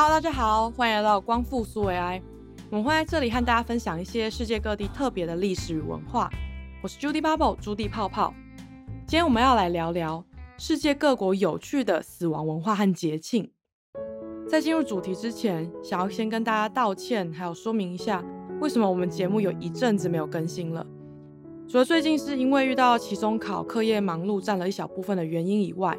Hello，大家好，欢迎来到光复苏维埃。我们会在这里和大家分享一些世界各地特别的历史与文化。我是 Judy Bubble 朱迪泡泡。今天我们要来聊聊世界各国有趣的死亡文化和节庆。在进入主题之前，想要先跟大家道歉，还有说明一下为什么我们节目有一阵子没有更新了。除了最近是因为遇到期中考，课业忙碌占了一小部分的原因以外，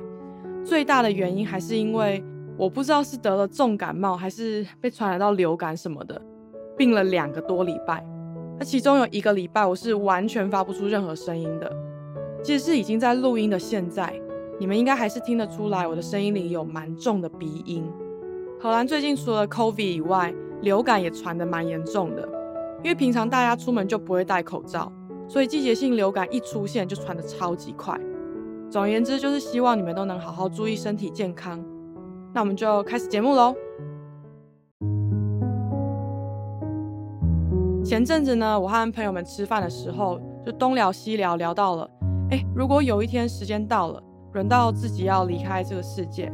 最大的原因还是因为。我不知道是得了重感冒，还是被传染到流感什么的，病了两个多礼拜。那其中有一个礼拜，我是完全发不出任何声音的。即使是已经在录音的现在，你们应该还是听得出来，我的声音里有蛮重的鼻音。荷兰最近除了 COVID 以外，流感也传得蛮严重的。因为平常大家出门就不会戴口罩，所以季节性流感一出现就传得超级快。总而言之，就是希望你们都能好好注意身体健康。那我们就开始节目喽。前阵子呢，我和朋友们吃饭的时候，就东聊西聊，聊到了，哎，如果有一天时间到了，轮到自己要离开这个世界，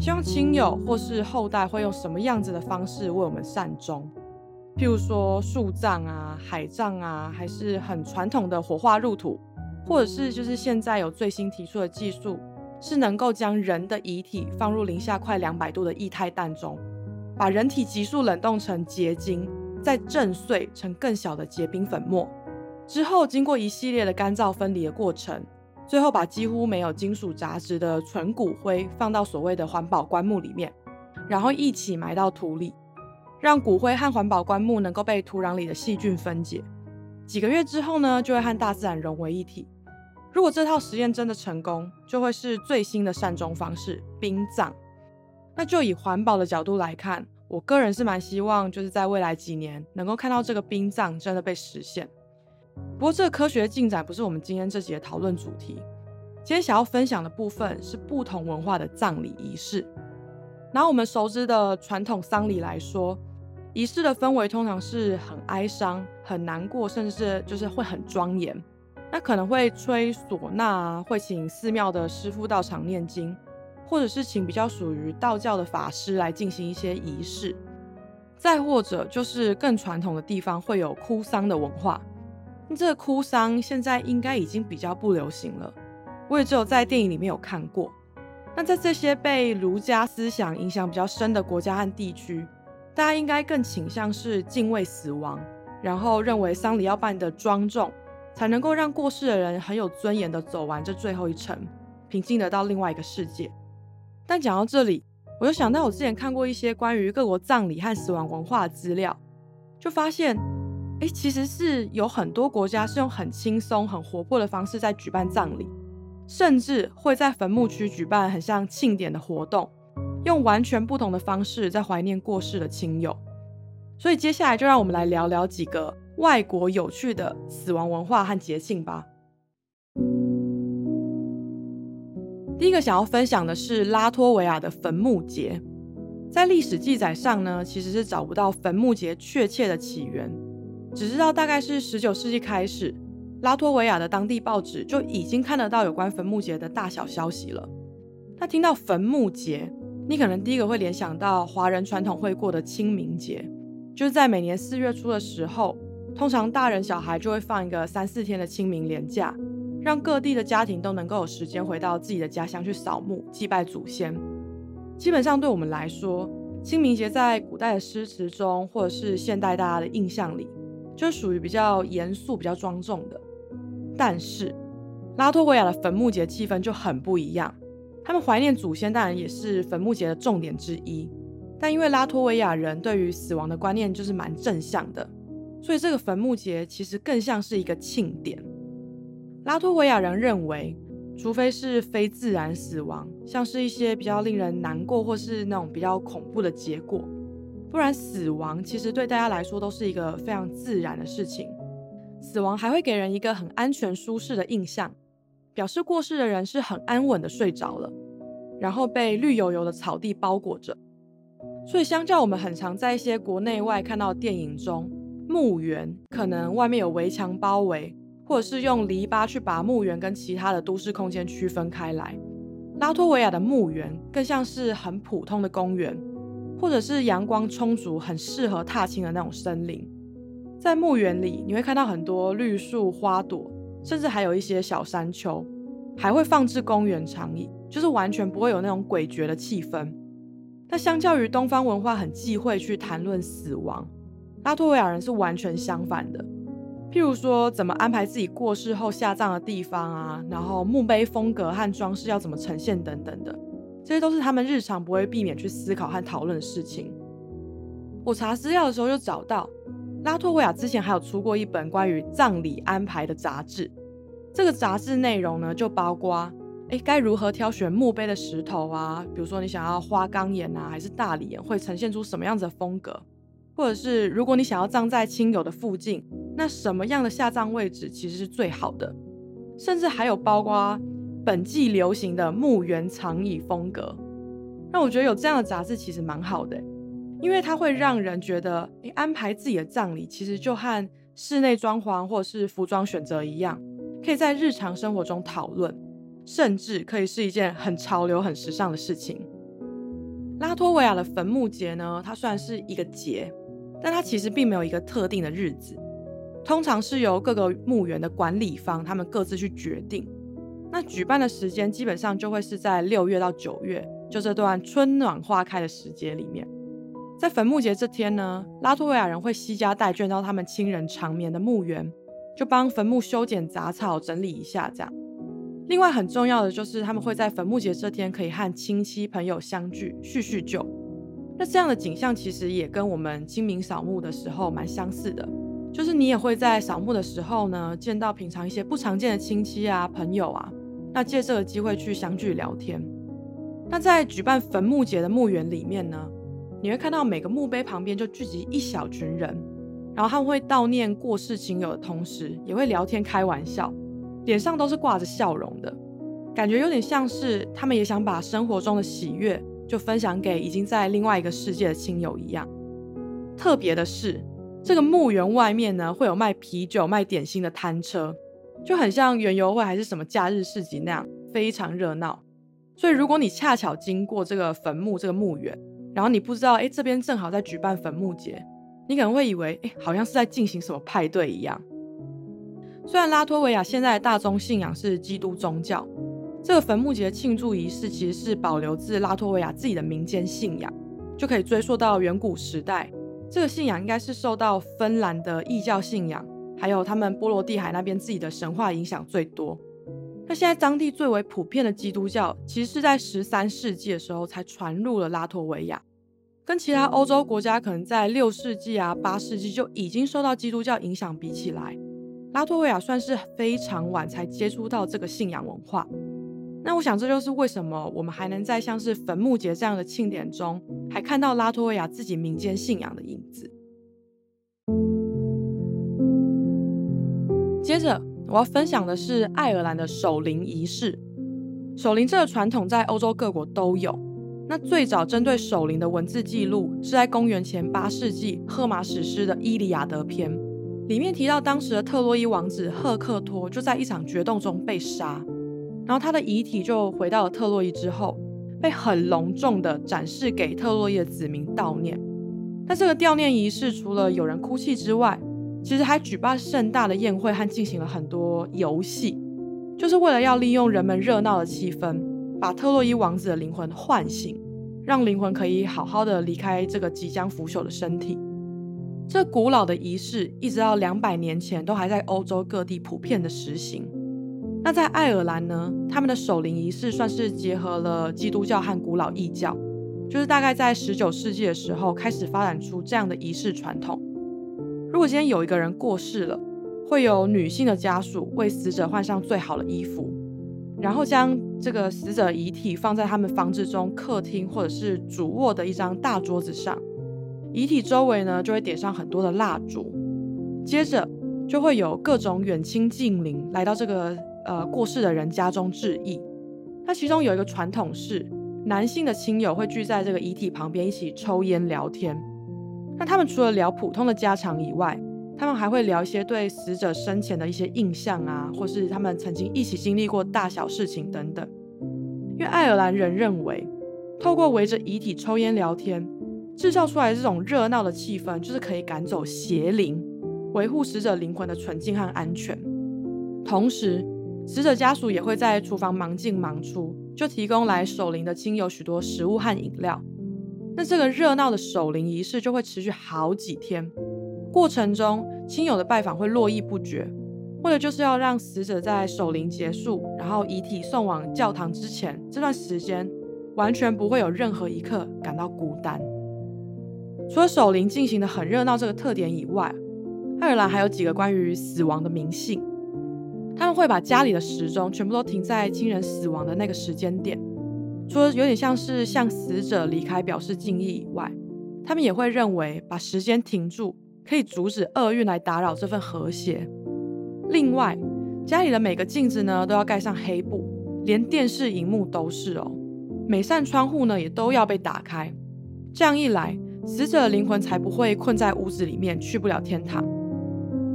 希望亲友或是后代会用什么样子的方式为我们善终？譬如说树葬啊、海葬啊，还是很传统的火化入土，或者是就是现在有最新提出的技术。是能够将人的遗体放入零下快两百度的液态氮中，把人体急速冷冻成结晶，再震碎成更小的结冰粉末，之后经过一系列的干燥分离的过程，最后把几乎没有金属杂质的纯骨灰放到所谓的环保棺木里面，然后一起埋到土里，让骨灰和环保棺木能够被土壤里的细菌分解，几个月之后呢，就会和大自然融为一体。如果这套实验真的成功，就会是最新的善终方式——冰葬。那就以环保的角度来看，我个人是蛮希望，就是在未来几年能够看到这个冰葬真的被实现。不过，这个科学进展不是我们今天这集的讨论主题。今天想要分享的部分是不同文化的葬礼仪式。拿我们熟知的传统丧礼来说，仪式的氛围通常是很哀伤、很难过，甚至是就是会很庄严。那可能会吹唢呐，会请寺庙的师傅到场念经，或者是请比较属于道教的法师来进行一些仪式。再或者就是更传统的地方会有哭丧的文化。这个哭丧现在应该已经比较不流行了，我也只有在电影里面有看过。那在这些被儒家思想影响比较深的国家和地区，大家应该更倾向是敬畏死亡，然后认为丧礼要办的庄重。才能够让过世的人很有尊严的走完这最后一程，平静的到另外一个世界。但讲到这里，我就想到我之前看过一些关于各国葬礼和死亡文化的资料，就发现，哎，其实是有很多国家是用很轻松、很活泼的方式在举办葬礼，甚至会在坟墓区举办很像庆典的活动，用完全不同的方式在怀念过世的亲友。所以接下来就让我们来聊聊几个。外国有趣的死亡文化和节庆吧。第一个想要分享的是拉脱维亚的坟墓节。在历史记载上呢，其实是找不到坟墓节确切的起源，只知道大概是十九世纪开始，拉脱维亚的当地报纸就已经看得到有关坟墓节的大小消息了。那听到坟墓节，你可能第一个会联想到华人传统会过的清明节，就是在每年四月初的时候。通常大人小孩就会放一个三四天的清明连假，让各地的家庭都能够有时间回到自己的家乡去扫墓、祭拜祖先。基本上对我们来说，清明节在古代的诗词中，或者是现代大家的印象里，就属于比较严肃、比较庄重的。但是拉脱维亚的坟墓节气氛就很不一样，他们怀念祖先当然也是坟墓节的重点之一，但因为拉脱维亚人对于死亡的观念就是蛮正向的。所以这个坟墓节其实更像是一个庆典。拉脱维亚人认为，除非是非自然死亡，像是一些比较令人难过或是那种比较恐怖的结果，不然死亡其实对大家来说都是一个非常自然的事情。死亡还会给人一个很安全舒适的印象，表示过世的人是很安稳的睡着了，然后被绿油油的草地包裹着。所以相较我们很常在一些国内外看到电影中。墓园可能外面有围墙包围，或者是用篱笆去把墓园跟其他的都市空间区分开来。拉脱维亚的墓园更像是很普通的公园，或者是阳光充足、很适合踏青的那种森林。在墓园里，你会看到很多绿树、花朵，甚至还有一些小山丘，还会放置公园长椅，就是完全不会有那种诡谲的气氛。那相较于东方文化很忌讳去谈论死亡，拉脱维亚人是完全相反的。譬如说，怎么安排自己过世后下葬的地方啊，然后墓碑风格和装饰要怎么呈现等等的，这些都是他们日常不会避免去思考和讨论的事情。我查资料的时候就找到。拉脱维亚之前还有出过一本关于葬礼安排的杂志，这个杂志内容呢就包括，哎，该如何挑选墓碑的石头啊？比如说你想要花岗岩啊，还是大理岩，会呈现出什么样子的风格？或者是如果你想要葬在亲友的附近，那什么样的下葬位置其实是最好的？甚至还有包括本季流行的墓园长椅风格。那我觉得有这样的杂志其实蛮好的。因为它会让人觉得，诶，安排自己的葬礼其实就和室内装潢或者是服装选择一样，可以在日常生活中讨论，甚至可以是一件很潮流、很时尚的事情。拉脱维亚的坟墓节呢，它虽然是一个节，但它其实并没有一个特定的日子，通常是由各个墓园的管理方他们各自去决定。那举办的时间基本上就会是在六月到九月，就这段春暖花开的时节里面。在坟墓节这天呢，拉脱维亚人会惜家带眷到他们亲人长眠的墓园，就帮坟墓修剪杂草、整理一下这样。另外很重要的就是他们会在坟墓节这天可以和亲戚朋友相聚叙叙旧。那这样的景象其实也跟我们清明扫墓的时候蛮相似的，就是你也会在扫墓的时候呢见到平常一些不常见的亲戚啊朋友啊，那借这个机会去相聚聊天。那在举办坟墓节的墓园里面呢？你会看到每个墓碑旁边就聚集一小群人，然后他们会悼念过世亲友的同时，也会聊天开玩笑，脸上都是挂着笑容的，感觉有点像是他们也想把生活中的喜悦就分享给已经在另外一个世界的亲友一样。特别的是，这个墓园外面呢会有卖啤酒、卖点心的摊车，就很像园游会还是什么假日市集那样，非常热闹。所以如果你恰巧经过这个坟墓这个墓园，然后你不知道，哎，这边正好在举办坟墓节，你可能会以为，哎，好像是在进行什么派对一样。虽然拉脱维亚现在的大宗信仰是基督宗教，这个坟墓节的庆祝仪式其实是保留自拉脱维亚自己的民间信仰，就可以追溯到远古时代。这个信仰应该是受到芬兰的异教信仰，还有他们波罗的海那边自己的神话影响最多。那现在当地最为普遍的基督教，其实是在十三世纪的时候才传入了拉脱维亚，跟其他欧洲国家可能在六世纪啊、八世纪就已经受到基督教影响比起来，拉脱维亚算是非常晚才接触到这个信仰文化。那我想这就是为什么我们还能在像是坟墓节这样的庆典中，还看到拉脱维亚自己民间信仰的影子。接着。我要分享的是爱尔兰的守灵仪式。守灵这个传统在欧洲各国都有。那最早针对守灵的文字记录是在公元前八世纪荷马史诗的《伊利亚德》篇，里面提到当时的特洛伊王子赫克托就在一场决斗中被杀，然后他的遗体就回到了特洛伊之后，被很隆重的展示给特洛伊的子民悼念。但这个悼念仪式除了有人哭泣之外，其实还举办盛大的宴会和进行了很多游戏，就是为了要利用人们热闹的气氛，把特洛伊王子的灵魂唤醒，让灵魂可以好好的离开这个即将腐朽的身体。这古老的仪式一直到两百年前都还在欧洲各地普遍的实行。那在爱尔兰呢，他们的守灵仪式算是结合了基督教和古老异教，就是大概在十九世纪的时候开始发展出这样的仪式传统。如果今天有一个人过世了，会有女性的家属为死者换上最好的衣服，然后将这个死者遗体放在他们房子中客厅或者是主卧的一张大桌子上，遗体周围呢就会点上很多的蜡烛，接着就会有各种远亲近邻来到这个呃过世的人家中致意。那其中有一个传统是，男性的亲友会聚在这个遗体旁边一起抽烟聊天。那他们除了聊普通的家常以外，他们还会聊一些对死者生前的一些印象啊，或是他们曾经一起经历过大小事情等等。因为爱尔兰人认为，透过围着遗体抽烟聊天，制造出来这种热闹的气氛，就是可以赶走邪灵，维护死者灵魂的纯净和安全。同时，死者家属也会在厨房忙进忙出，就提供来守灵的亲友许多食物和饮料。那这个热闹的守灵仪式就会持续好几天，过程中亲友的拜访会络绎不绝，为了就是要让死者在守灵结束，然后遗体送往教堂之前这段时间，完全不会有任何一刻感到孤单。除了守灵进行的很热闹这个特点以外，爱尔兰还有几个关于死亡的迷信，他们会把家里的时钟全部都停在亲人死亡的那个时间点。除了有点像是向死者离开表示敬意以外，他们也会认为把时间停住可以阻止厄运来打扰这份和谐。另外，家里的每个镜子呢都要盖上黑布，连电视荧幕都是哦。每扇窗户呢也都要被打开，这样一来，死者的灵魂才不会困在屋子里面去不了天堂。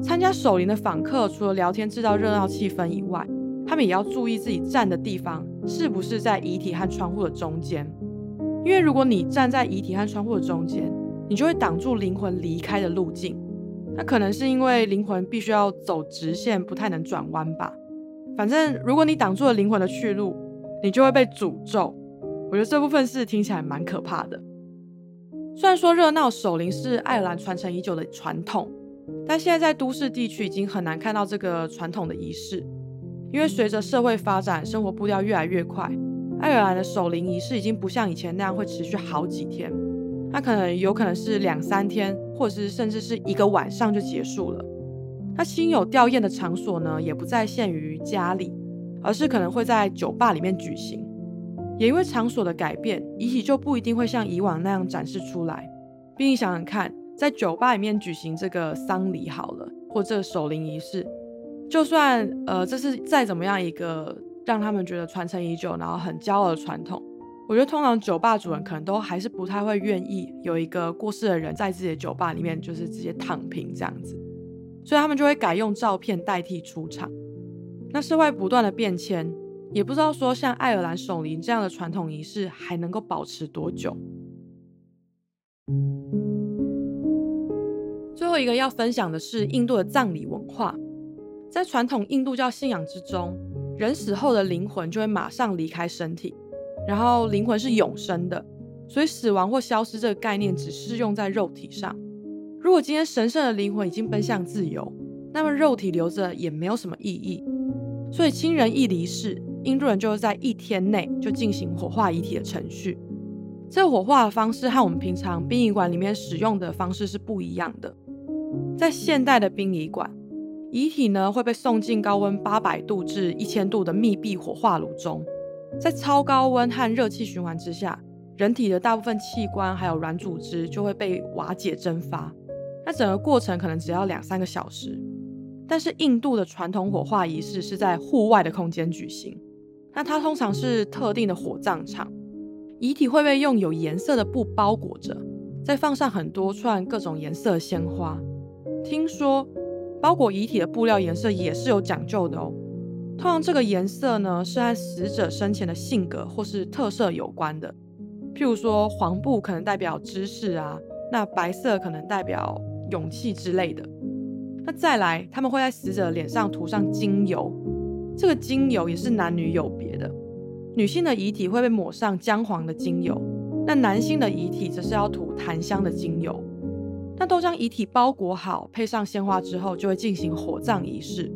参加守灵的访客除了聊天制造热闹气氛以外，他们也要注意自己站的地方是不是在遗体和窗户的中间，因为如果你站在遗体和窗户的中间，你就会挡住灵魂离开的路径。那可能是因为灵魂必须要走直线，不太能转弯吧。反正如果你挡住了灵魂的去路，你就会被诅咒。我觉得这部分是听起来蛮可怕的。虽然说热闹守灵是爱尔兰传承已久的传统，但现在在都市地区已经很难看到这个传统的仪式。因为随着社会发展，生活步调越来越快，爱尔兰的守灵仪式已经不像以前那样会持续好几天，它可能有可能是两三天，或者是甚至是一个晚上就结束了。那亲友吊唁的场所呢，也不再限于家里，而是可能会在酒吧里面举行。也因为场所的改变，遗体就不一定会像以往那样展示出来。毕竟想想看，在酒吧里面举行这个丧礼好了，或这个守灵仪式。就算呃，这是再怎么样一个让他们觉得传承已久，然后很骄傲的传统，我觉得通常酒吧主人可能都还是不太会愿意有一个过世的人在自己的酒吧里面就是直接躺平这样子，所以他们就会改用照片代替出场。那社会不断的变迁，也不知道说像爱尔兰守灵这样的传统仪式还能够保持多久。最后一个要分享的是印度的葬礼文化。在传统印度教信仰之中，人死后的灵魂就会马上离开身体，然后灵魂是永生的，所以死亡或消失这个概念只适用在肉体上。如果今天神圣的灵魂已经奔向自由，那么肉体留着也没有什么意义。所以亲人一离世，印度人就会在一天内就进行火化遗体的程序。这火化的方式和我们平常殡仪馆里面使用的方式是不一样的。在现代的殡仪馆。遗体呢会被送进高温八百度至一千度的密闭火化炉中，在超高温和热气循环之下，人体的大部分器官还有软组织就会被瓦解蒸发。那整个过程可能只要两三个小时。但是印度的传统火化仪式是在户外的空间举行，那它通常是特定的火葬场，遗体会被用有颜色的布包裹着，再放上很多串各种颜色的鲜花。听说。包裹遗体的布料颜色也是有讲究的哦。通常这个颜色呢是和死者生前的性格或是特色有关的。譬如说黄布可能代表知识啊，那白色可能代表勇气之类的。那再来，他们会在死者脸上涂上精油，这个精油也是男女有别的。女性的遗体会被抹上姜黄的精油，那男性的遗体则是要涂檀香的精油。那都将遗体包裹好，配上鲜花之后，就会进行火葬仪式。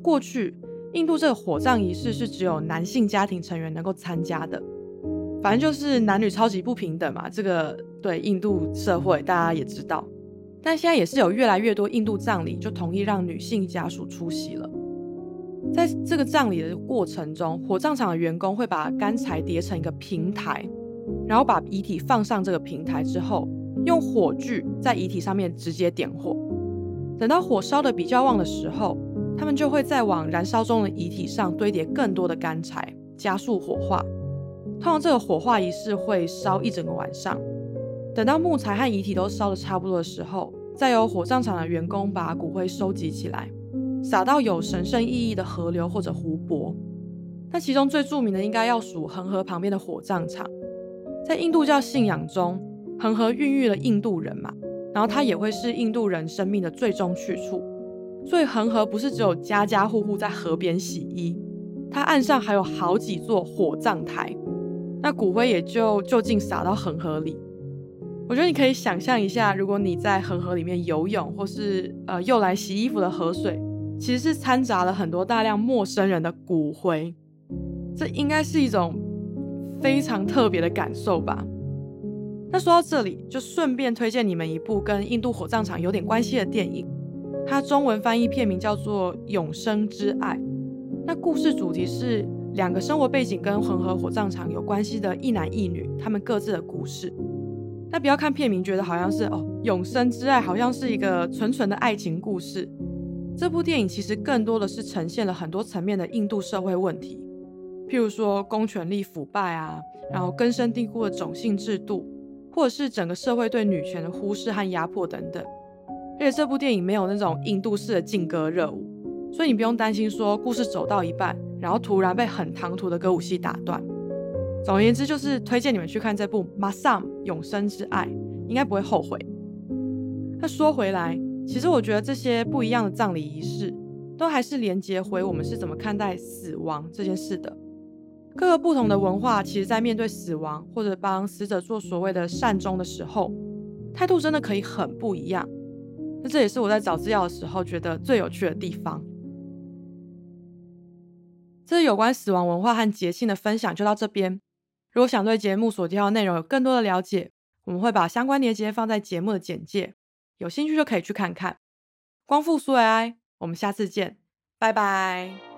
过去，印度这个火葬仪式是只有男性家庭成员能够参加的，反正就是男女超级不平等嘛。这个对印度社会大家也知道，但现在也是有越来越多印度葬礼就同意让女性家属出席了。在这个葬礼的过程中，火葬场的员工会把干柴叠成一个平台，然后把遗体放上这个平台之后。用火炬在遗体上面直接点火，等到火烧的比较旺的时候，他们就会再往燃烧中的遗体上堆叠更多的干柴，加速火化。通常这个火化仪式会烧一整个晚上，等到木材和遗体都烧的差不多的时候，再由火葬场的员工把骨灰收集起来，撒到有神圣意义的河流或者湖泊。那其中最著名的应该要数恒河旁边的火葬场，在印度教信仰中。恒河孕育了印度人嘛，然后它也会是印度人生命的最终去处。所以恒河不是只有家家户户在河边洗衣，它岸上还有好几座火葬台，那骨灰也就就近撒到恒河里。我觉得你可以想象一下，如果你在恒河里面游泳，或是呃用来洗衣服的河水，其实是掺杂了很多大量陌生人的骨灰，这应该是一种非常特别的感受吧。那说到这里，就顺便推荐你们一部跟印度火葬场有点关系的电影。它中文翻译片名叫做《永生之爱》，那故事主题是两个生活背景跟恒河火葬场有关系的一男一女，他们各自的故事。那不要看片名觉得好像是哦，永生之爱好像是一个纯纯的爱情故事。这部电影其实更多的是呈现了很多层面的印度社会问题，譬如说公权力腐败啊，然后根深蒂固的种姓制度，或者是整个社会对女权的忽视和压迫等等。而且这部电影没有那种印度式的劲歌热舞，所以你不用担心说故事走到一半，然后突然被很唐突的歌舞戏打断。总而言之，就是推荐你们去看这部《马萨永生之爱》，应该不会后悔。那说回来，其实我觉得这些不一样的葬礼仪式，都还是连接回我们是怎么看待死亡这件事的。各个不同的文化，其实在面对死亡或者帮死者做所谓的善终的时候，态度真的可以很不一样。那这也是我在找资料的时候觉得最有趣的地方。这是有关死亡文化和节庆的分享，就到这边。如果想对节目所提到的内容有更多的了解，我们会把相关链接放在节目的简介，有兴趣就可以去看看。光复苏维埃，我们下次见，拜拜。